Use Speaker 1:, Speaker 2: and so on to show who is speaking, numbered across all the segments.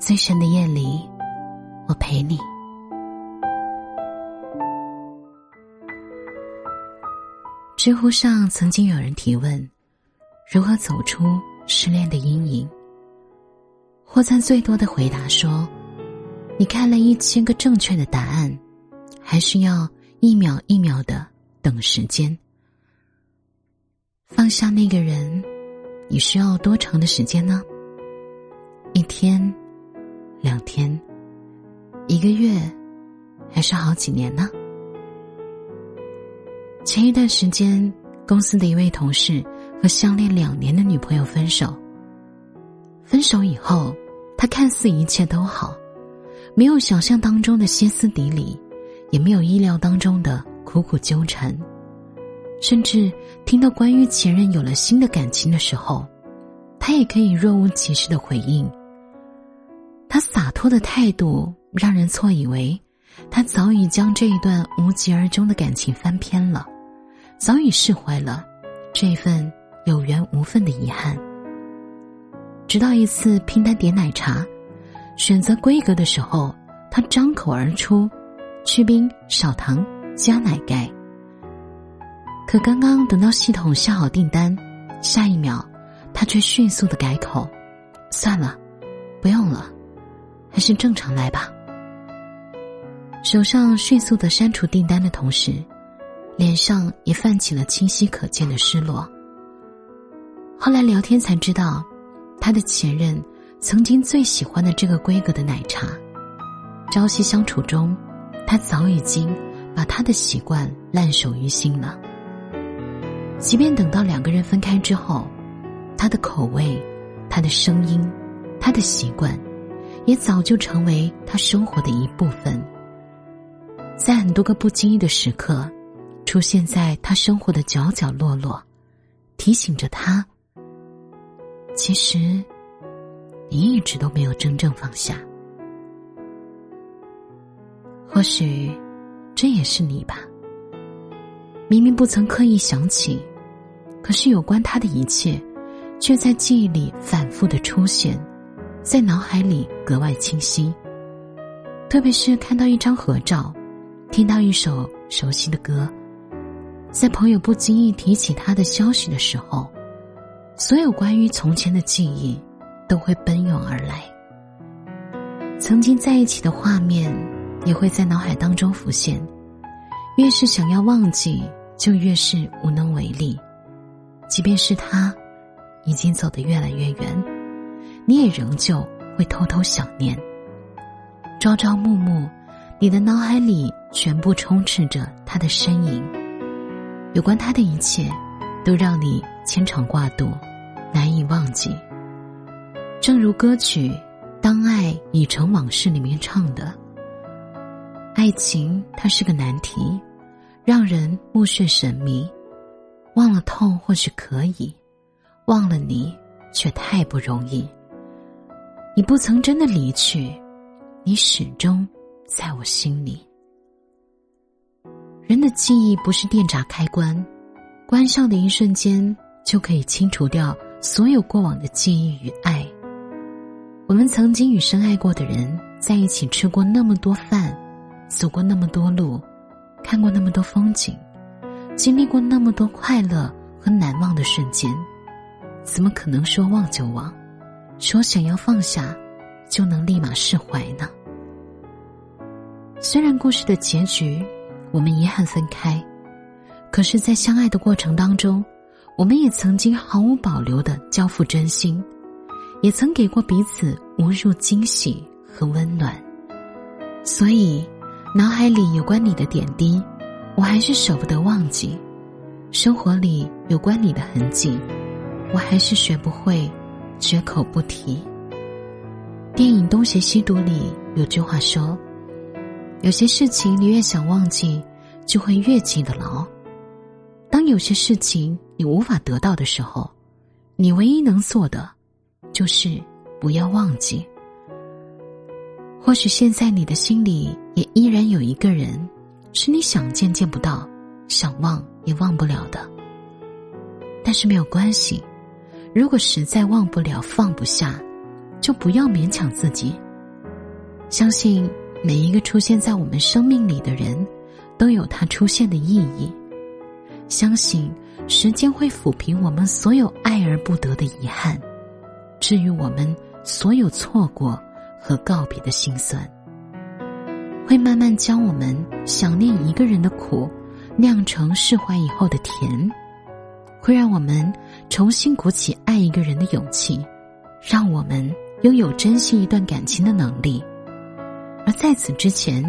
Speaker 1: 最深的夜里，我陪你。知乎上曾经有人提问：如何走出失恋的阴影？获赞最多的回答说：“你看了一千个正确的答案，还是要一秒一秒的等时间。放下那个人，你需要多长的时间呢？一天？”两天，一个月，还是好几年呢？前一段时间，公司的一位同事和相恋两年的女朋友分手。分手以后，他看似一切都好，没有想象当中的歇斯底里，也没有意料当中的苦苦纠缠，甚至听到关于前任有了新的感情的时候，他也可以若无其事的回应。他洒脱的态度让人错以为，他早已将这一段无疾而终的感情翻篇了，早已释怀了这份有缘无分的遗憾。直到一次拼单点奶茶，选择规格的时候，他张口而出：“去冰少糖加奶盖。”可刚刚等到系统下好订单，下一秒，他却迅速的改口：“算了，不用了。”还是正常来吧。手上迅速的删除订单的同时，脸上也泛起了清晰可见的失落。后来聊天才知道，他的前任曾经最喜欢的这个规格的奶茶，朝夕相处中，他早已经把他的习惯烂熟于心了。即便等到两个人分开之后，他的口味、他的声音、他的习惯。也早就成为他生活的一部分，在很多个不经意的时刻，出现在他生活的角角落落，提醒着他：其实你一直都没有真正放下。或许这也是你吧。明明不曾刻意想起，可是有关他的一切，却在记忆里反复的出现。在脑海里格外清晰，特别是看到一张合照，听到一首熟悉的歌，在朋友不经意提起他的消息的时候，所有关于从前的记忆都会奔涌而来。曾经在一起的画面也会在脑海当中浮现，越是想要忘记，就越是无能为力。即便是他，已经走得越来越远。你也仍旧会偷偷想念，朝朝暮暮，你的脑海里全部充斥着他的身影。有关他的一切，都让你牵肠挂肚，难以忘记。正如歌曲《当爱已成往事》里面唱的：“爱情它是个难题，让人目眩神迷。忘了痛或许可以，忘了你却太不容易。”你不曾真的离去，你始终在我心里。人的记忆不是电闸开关，关上的一瞬间就可以清除掉所有过往的记忆与爱。我们曾经与深爱过的人在一起，吃过那么多饭，走过那么多路，看过那么多风景，经历过那么多快乐和难忘的瞬间，怎么可能说忘就忘？说想要放下，就能立马释怀呢？虽然故事的结局，我们遗憾分开，可是，在相爱的过程当中，我们也曾经毫无保留的交付真心，也曾给过彼此无数惊喜和温暖。所以，脑海里有关你的点滴，我还是舍不得忘记；生活里有关你的痕迹，我还是学不会。绝口不提。电影《东邪西毒》里有句话说：“有些事情你越想忘记，就会越记得牢。当有些事情你无法得到的时候，你唯一能做的，就是不要忘记。或许现在你的心里也依然有一个人，是你想见见不到，想忘也忘不了的。但是没有关系，如果实在忘不了、放不下。”就不要勉强自己。相信每一个出现在我们生命里的人，都有他出现的意义。相信时间会抚平我们所有爱而不得的遗憾，治愈我们所有错过和告别的心酸。会慢慢将我们想念一个人的苦，酿成释怀以后的甜，会让我们重新鼓起爱一个人的勇气，让我们。拥有珍惜一段感情的能力，而在此之前，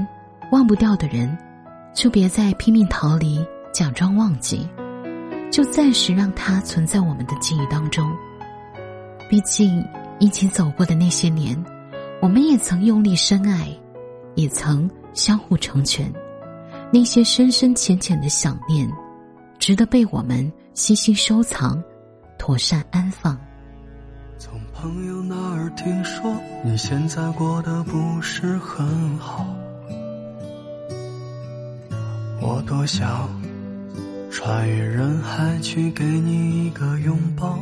Speaker 1: 忘不掉的人，就别再拼命逃离，假装忘记，就暂时让它存在我们的记忆当中。毕竟一起走过的那些年，我们也曾用力深爱，也曾相互成全，那些深深浅浅的想念，值得被我们悉心收藏，妥善安放。
Speaker 2: 从朋友那儿听说，你现在过得不是很好。我多想穿越人海去给你一个拥抱，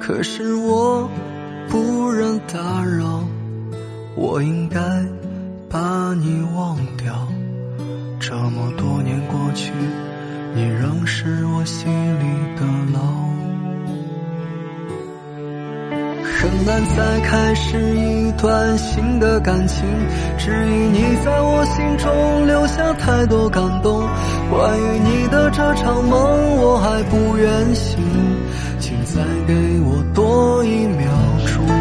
Speaker 2: 可是我不忍打扰，我应该把你忘掉。这么多年过去，你仍是我心里的牢。很难再开始一段新的感情，只因你在我心中留下太多感动。关于你的这场梦，我还不愿醒，请再给我多一秒钟。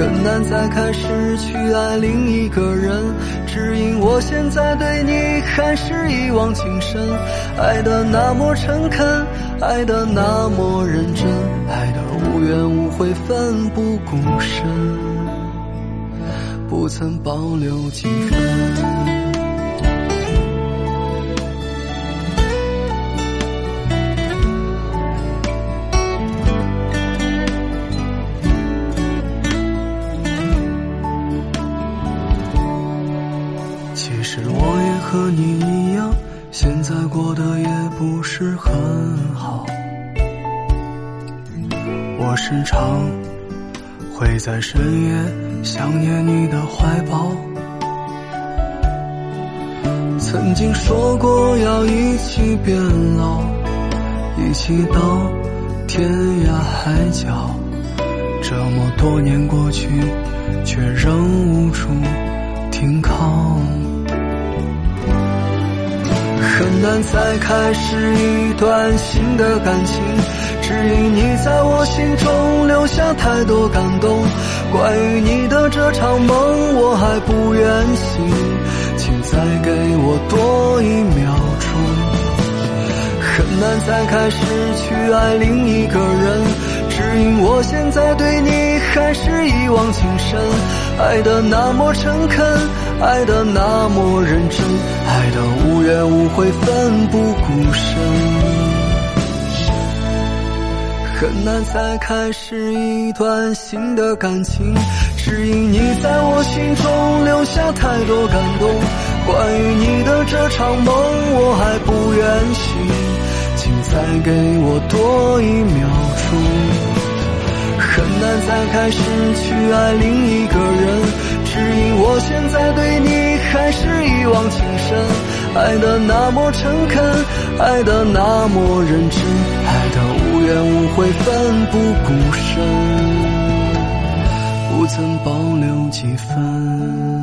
Speaker 2: 很难再开始去爱另一个人，只因我现在对你还是一往情深，爱的那么诚恳，爱的那么认真，爱的。无怨无悔，奋不顾身，不曾保留几分。和你一样，现在过得也不是很好。我时常会在深夜想念你的怀抱，曾经说过要一起变老，一起到天涯海角。这么多年过去，却仍无处停靠，很难再开始一段新的感情。只因你在我心中留下太多感动，关于你的这场梦我还不愿醒，请再给我多一秒钟。很难再开始去爱另一个人，只因我现在对你还是一往情深，爱的那么诚恳，爱的那么认真，爱的无怨无悔，奋不顾身。很难再开始一段新的感情，只因你在我心中留下太多感动。关于你的这场梦，我还不愿醒，请再给我多一秒钟。很难再开始去爱另一个人，只因我现在对你还是一往情深，爱的那么诚恳，爱的那么认真，爱的。无怨无悔，奋不顾身，不曾保留几分。